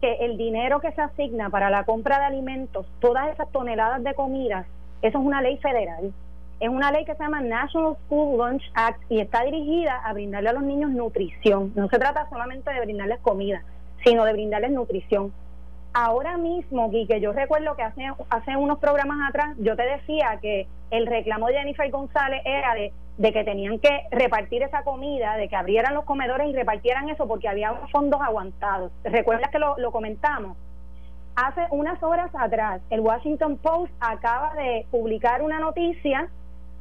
que el dinero que se asigna para la compra de alimentos, todas esas toneladas de comidas, eso es una ley federal. Es una ley que se llama National School Lunch Act y está dirigida a brindarle a los niños nutrición. No se trata solamente de brindarles comida, sino de brindarles nutrición. Ahora mismo, que yo recuerdo que hace, hace unos programas atrás yo te decía que el reclamo de Jennifer González era de, de que tenían que repartir esa comida, de que abrieran los comedores y repartieran eso porque había fondos aguantados. ¿Recuerdas que lo, lo comentamos? Hace unas horas atrás, el Washington Post acaba de publicar una noticia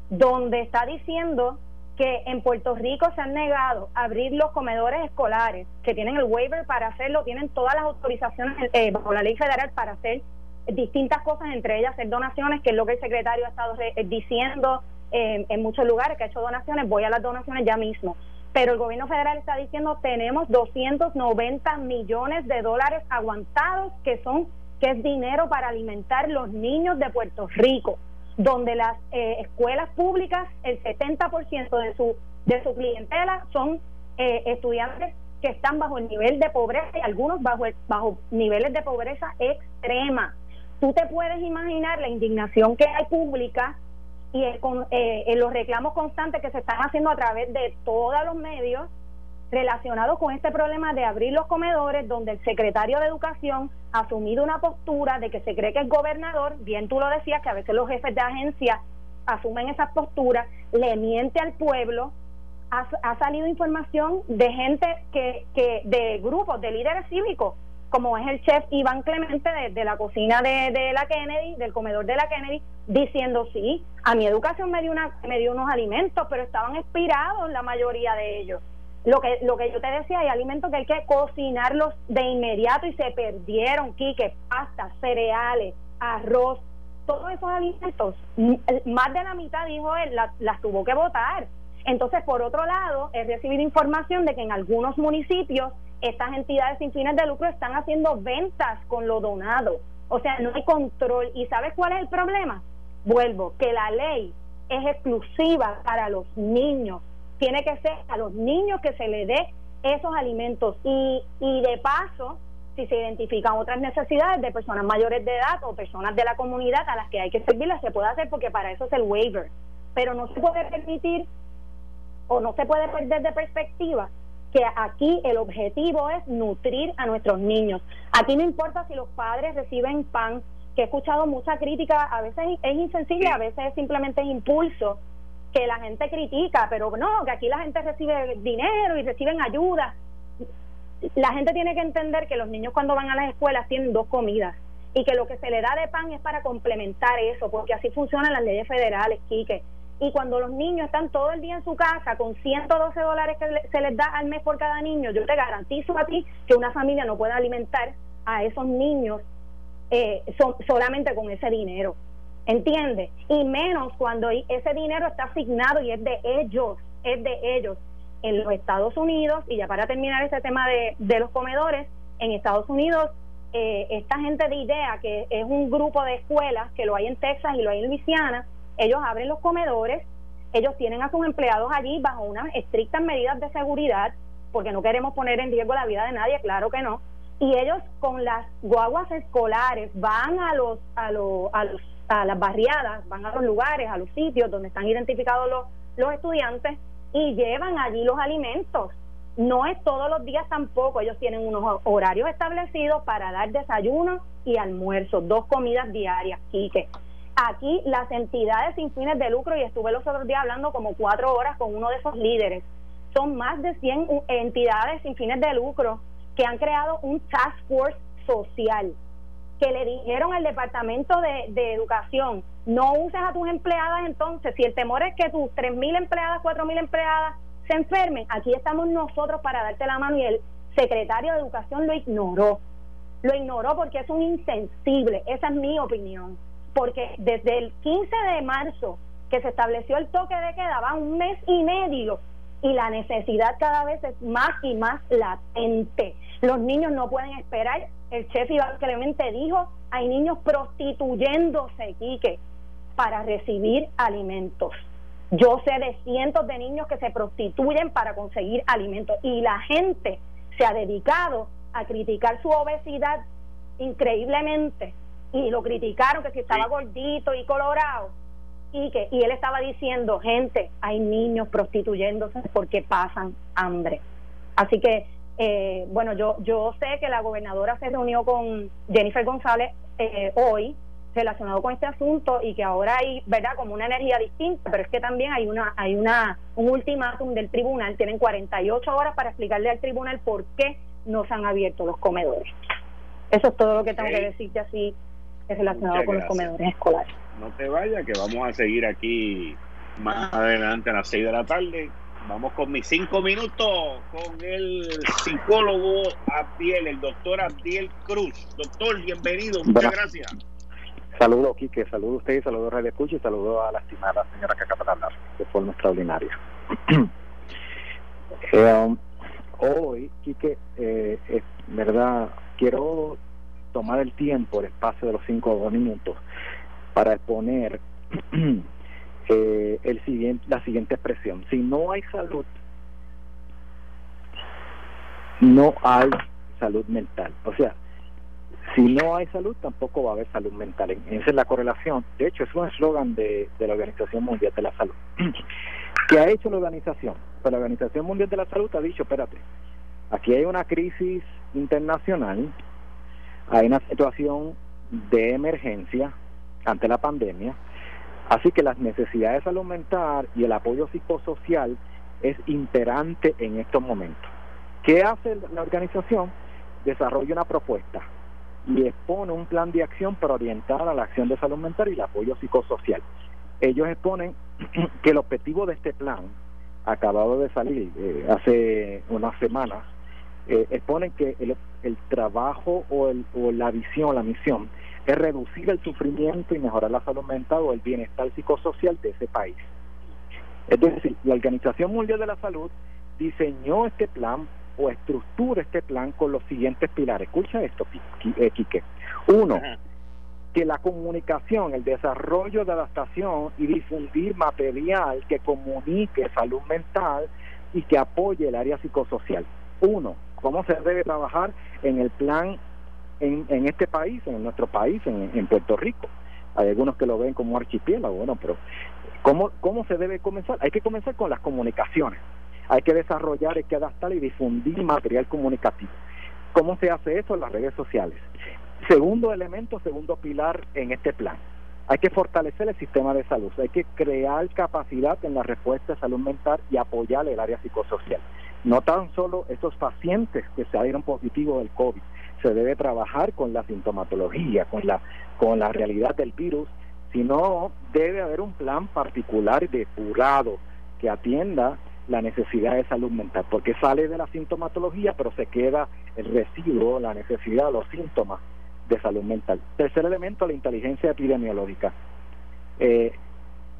donde está diciendo que en Puerto Rico se han negado a abrir los comedores escolares, que tienen el waiver para hacerlo, tienen todas las autorizaciones eh, bajo la ley federal para hacer distintas cosas, entre ellas hacer donaciones, que es lo que el secretario ha estado eh, diciendo eh, en muchos lugares, que ha hecho donaciones, voy a las donaciones ya mismo. Pero el gobierno federal está diciendo tenemos 290 millones de dólares aguantados, que son que es dinero para alimentar los niños de Puerto Rico donde las eh, escuelas públicas, el 70% de su, de su clientela son eh, estudiantes que están bajo el nivel de pobreza y algunos bajo, bajo niveles de pobreza extrema. Tú te puedes imaginar la indignación que hay pública y con, eh, los reclamos constantes que se están haciendo a través de todos los medios relacionado con este problema de abrir los comedores, donde el secretario de Educación ha asumido una postura de que se cree que es gobernador, bien tú lo decías, que a veces los jefes de agencia asumen esas posturas, le miente al pueblo, ha, salido información de gente que, que, de grupos, de líderes cívicos, como es el chef Iván Clemente de, la cocina de, de, la Kennedy, del comedor de la Kennedy, diciendo sí, a mi educación me dio, una, me dio unos alimentos, pero estaban expirados la mayoría de ellos lo que lo que yo te decía hay alimentos que hay que cocinarlos de inmediato y se perdieron quique pasta cereales arroz todos esos alimentos más de la mitad dijo él las tuvo que votar entonces por otro lado he recibido información de que en algunos municipios estas entidades sin fines de lucro están haciendo ventas con lo donado. O sea no hay control. Y sabes cuál es el problema vuelvo que la ley es exclusiva para los niños tiene que ser a los niños que se les dé esos alimentos y, y de paso si se identifican otras necesidades de personas mayores de edad o personas de la comunidad a las que hay que servirlas, se puede hacer porque para eso es el waiver. Pero no se puede permitir o no se puede perder de perspectiva que aquí el objetivo es nutrir a nuestros niños. Aquí no importa si los padres reciben pan, que he escuchado mucha crítica, a veces es insensible, a veces es simplemente impulso que la gente critica, pero no, que aquí la gente recibe dinero y reciben ayuda. La gente tiene que entender que los niños cuando van a las escuelas tienen dos comidas y que lo que se le da de pan es para complementar eso, porque así funcionan las leyes federales, Quique. Y cuando los niños están todo el día en su casa con 112 dólares que se les da al mes por cada niño, yo te garantizo a ti que una familia no puede alimentar a esos niños eh, solamente con ese dinero. ¿Entiendes? Y menos cuando ese dinero está asignado y es de ellos, es de ellos. En los Estados Unidos, y ya para terminar ese tema de, de los comedores, en Estados Unidos, eh, esta gente de IDEA, que es un grupo de escuelas, que lo hay en Texas y lo hay en Luisiana, ellos abren los comedores, ellos tienen a sus empleados allí bajo unas estrictas medidas de seguridad, porque no queremos poner en riesgo la vida de nadie, claro que no. Y ellos con las guaguas escolares van a los, a los, a los a las barriadas, van a los lugares, a los sitios donde están identificados los, los estudiantes y llevan allí los alimentos. No es todos los días tampoco, ellos tienen unos horarios establecidos para dar desayuno y almuerzo, dos comidas diarias, Quique. Aquí las entidades sin fines de lucro, y estuve los otros días hablando como cuatro horas con uno de esos líderes, son más de 100 entidades sin fines de lucro que han creado un task force social que le dijeron al Departamento de, Educación, no uses a tus empleadas entonces, si el temor es que tus 3.000 empleadas, 4.000 empleadas se enfermen, aquí estamos nosotros para darte la mano y el secretario de Educación lo ignoró. Lo ignoró porque es un insensible, esa es mi opinión. Porque desde el 15 de marzo que se estableció el toque de queda, va un mes y medio y la necesidad cada vez es más y más latente. Los niños no pueden esperar el chef Iván Clemente dijo, hay niños prostituyéndose, Quique, para recibir alimentos. Yo sé de cientos de niños que se prostituyen para conseguir alimentos y la gente se ha dedicado a criticar su obesidad increíblemente y lo criticaron que si estaba gordito y colorado y que y él estaba diciendo gente hay niños prostituyéndose porque pasan hambre así que eh, bueno, yo, yo sé que la gobernadora se reunió con Jennifer González eh, hoy relacionado con este asunto y que ahora hay, ¿verdad?, como una energía distinta, pero es que también hay una hay una un ultimátum del tribunal, tienen 48 horas para explicarle al tribunal por qué no se han abierto los comedores. Eso es todo lo que tengo que decirte así relacionado con los comedores escolares. No te vayas, que vamos a seguir aquí más adelante a las 6 de la tarde Vamos con mis cinco minutos con el psicólogo Abdiel, el doctor Abdiel Cruz. Doctor, bienvenido, muchas gracias. Saludos, Quique, saludos a usted, saludos a Radio Escucha y saludos a la estimada señora que acaba de hablar, de forma extraordinaria. eh, um, hoy, Quique, eh, es verdad, quiero tomar el tiempo, el espacio de los cinco minutos, para exponer eh, el siguiente, la siguiente expresión. Si no hay salud, no hay salud mental. O sea, si no hay salud, tampoco va a haber salud mental. Esa es la correlación. De hecho, es un eslogan de, de la Organización Mundial de la Salud. ¿Qué ha hecho la organización? Pero la Organización Mundial de la Salud ha dicho, espérate, aquí hay una crisis internacional, hay una situación de emergencia ante la pandemia, así que las necesidades de salud mental y el apoyo psicosocial es imperante en estos momentos. ¿Qué hace la organización? Desarrolla una propuesta y expone un plan de acción para orientar a la acción de salud mental y el apoyo psicosocial. Ellos exponen que el objetivo de este plan, acabado de salir eh, hace unas semanas, eh, exponen que el, el trabajo o, el, o la visión, la misión, es reducir el sufrimiento y mejorar la salud mental o el bienestar psicosocial de ese país. Es decir, la Organización Mundial de la Salud diseñó este plan o estructura este plan con los siguientes pilares. Escucha esto, eh, Quique. Uno, que la comunicación, el desarrollo de adaptación y difundir material que comunique salud mental y que apoye el área psicosocial. Uno, cómo se debe trabajar en el plan en, en este país, en nuestro país, en, Puerto Rico. Hay algunos que lo ven como archipiélago, bueno, pero ¿cómo, ¿cómo se debe comenzar? Hay que comenzar con las comunicaciones. Hay que desarrollar, hay que adaptar y difundir material comunicativo. ¿Cómo se hace eso? En las redes sociales. Segundo elemento, segundo pilar en este plan. Hay que fortalecer el sistema de salud, hay que crear capacidad en la respuesta de salud mental y apoyar el área psicosocial. No tan solo esos pacientes que se dieron positivos del COVID, se debe trabajar con la sintomatología, con la, con la realidad del virus, sino debe haber un plan particular depurado que atienda la necesidad de salud mental, porque sale de la sintomatología, pero se queda el residuo, la necesidad, los síntomas de salud mental. Tercer elemento, la inteligencia epidemiológica. Eh,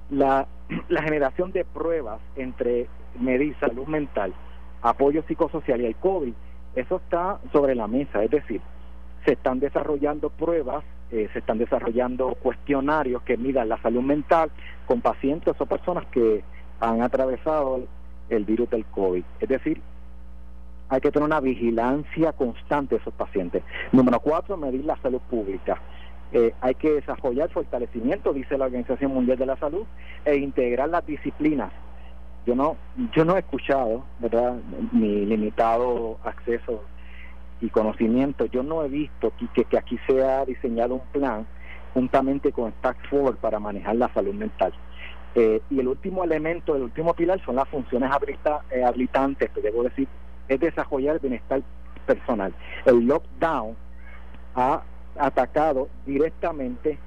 la, la generación de pruebas entre medir salud mental, apoyo psicosocial y el COVID, eso está sobre la mesa, es decir, se están desarrollando pruebas, eh, se están desarrollando cuestionarios que midan la salud mental con pacientes o personas que han atravesado el virus del COVID. Es decir, hay que tener una vigilancia constante de esos pacientes. Número cuatro, medir la salud pública. Eh, hay que desarrollar fortalecimiento, dice la Organización Mundial de la Salud, e integrar las disciplinas. Yo no, yo no he escuchado, ¿verdad? Mi limitado acceso y conocimiento, yo no he visto que, que aquí se ha diseñado un plan juntamente con Stack Forward para manejar la salud mental. Eh, y el último elemento, el último pilar son las funciones habilita, eh, habilitantes, que debo decir, es desarrollar el bienestar personal. El lockdown ha atacado directamente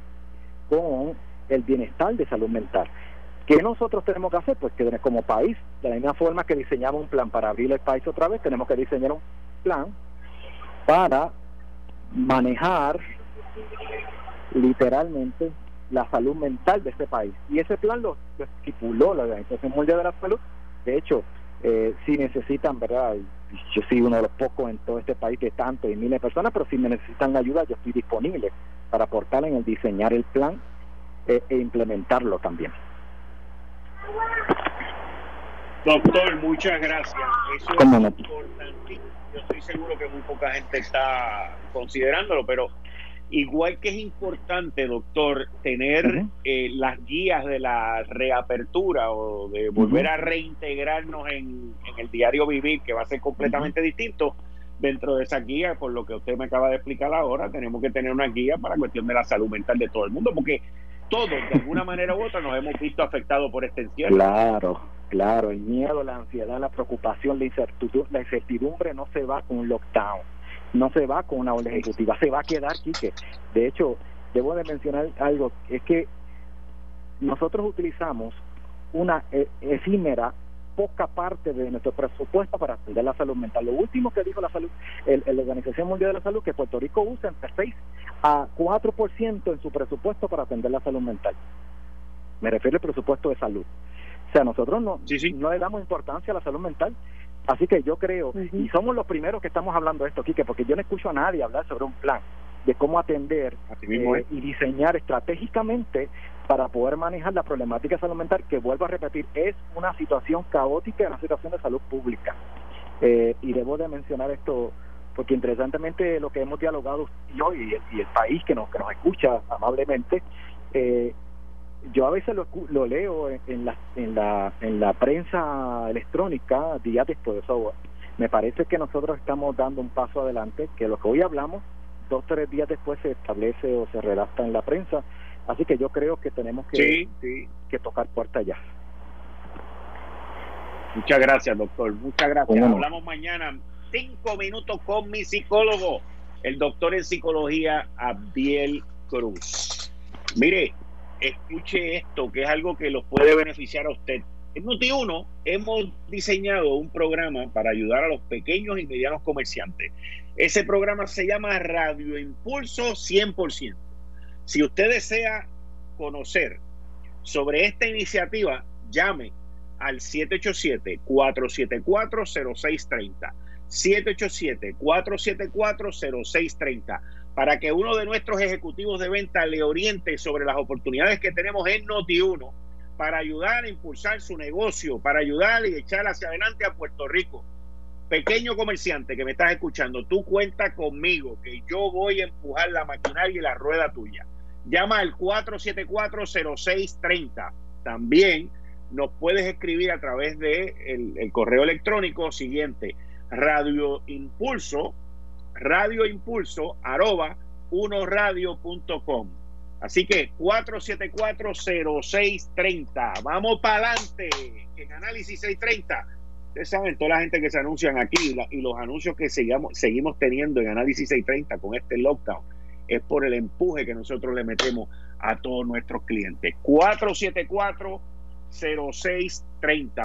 con el bienestar de salud mental. ¿Qué nosotros tenemos que hacer? Pues que como país, de la misma forma que diseñamos un plan para abrir el país otra vez, tenemos que diseñar un plan para manejar literalmente la salud mental de este país. Y ese plan lo, estipuló la Organización Mundial de la Salud. De hecho, eh, si necesitan, ¿verdad? Yo soy uno de los pocos en todo este país de tantos y miles de personas, pero si me necesitan ayuda, yo estoy disponible para aportar en el diseñar el plan eh, e implementarlo también. Doctor, muchas gracias. Eso es importante. Yo estoy seguro que muy poca gente está considerándolo, pero Igual que es importante, doctor, tener eh, las guías de la reapertura o de volver a reintegrarnos en, el diario vivir, que va a ser completamente distinto. Dentro de esa guía, por lo que usted me acaba de explicar ahora, tenemos que tener una guía para la cuestión de la salud mental de todo el mundo, porque todos, de alguna manera u otra, nos hemos visto afectados por este encierro. Claro, claro, el miedo, la ansiedad, la preocupación, la incertidumbre, la incertidumbre no se va con un lockdown no se va con una orden ejecutiva, se va a quedar, Quique. De hecho, debo de mencionar algo, es que nosotros utilizamos una e, efímera poca parte de nuestro presupuesto para atender la salud mental. Lo último que dijo la salud, el, la Organización Mundial de la Salud, que Puerto Rico usa entre 6 a 4% en su presupuesto para atender la salud mental. Me refiero al presupuesto de salud. O sea, nosotros no, no le damos importancia a la salud mental. Así que yo creo, y somos los primeros que estamos hablando de esto, Quique, porque yo no escucho a nadie hablar sobre un plan de cómo atender eh, y diseñar estratégicamente para poder manejar la problemática de salud mental, que vuelvo a repetir, es una situación caótica, una situación de salud pública. Eh, y debo de mencionar esto, porque interesantemente lo que hemos dialogado yo y el, y el país que nos, que nos escucha amablemente, eh, yo a veces lo, lo leo en, la, en, la, en la prensa electrónica días después. Eso, me parece que nosotros estamos dando un paso adelante, que lo que hoy hablamos, dos o tres días después se establece o se redacta en la prensa. Así que yo creo que tenemos que, que tocar puerta ya. Muchas gracias, doctor. Muchas gracias. Hablamos mañana cinco minutos con mi psicólogo, el doctor en psicología Abdiel Cruz. Mire, escuche esto, que es algo que los puede beneficiar a usted. En Noti1 hemos diseñado un programa para ayudar a los pequeños y medianos comerciantes. Ese programa se llama Radio Impulso 100%. Si usted desea conocer sobre esta iniciativa, llame al 787-474-0630. 787-474-0630 para que uno de nuestros ejecutivos de venta le oriente sobre las oportunidades que tenemos en Noti1 para ayudar a impulsar su negocio, para ayudar y echar hacia adelante a Puerto Rico. Pequeño comerciante que me estás escuchando, tú cuenta conmigo que yo voy a empujar la maquinaria y la rueda tuya. Llama al 474-0630. También nos puedes escribir a través de el, correo electrónico siguiente, radio impulso, radio impulso, arroba, unoradio.com. Así que 474-0630. Vamos para adelante. En Análisis 630. Ustedes saben, toda la gente que se anuncian aquí y, los anuncios que seguimos, seguimos teniendo en Análisis 630 con este lockdown es por el empuje que nosotros le metemos a todos nuestros clientes. 474 0630.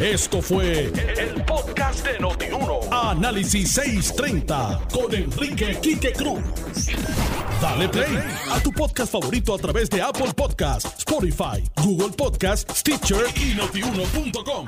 Esto fue el, podcast de Notiuno. Análisis 630 con Enrique Quique Cruz. Dale play a tu podcast favorito a través de Apple Podcasts, Spotify, Google Podcasts, Stitcher y notiuno.com.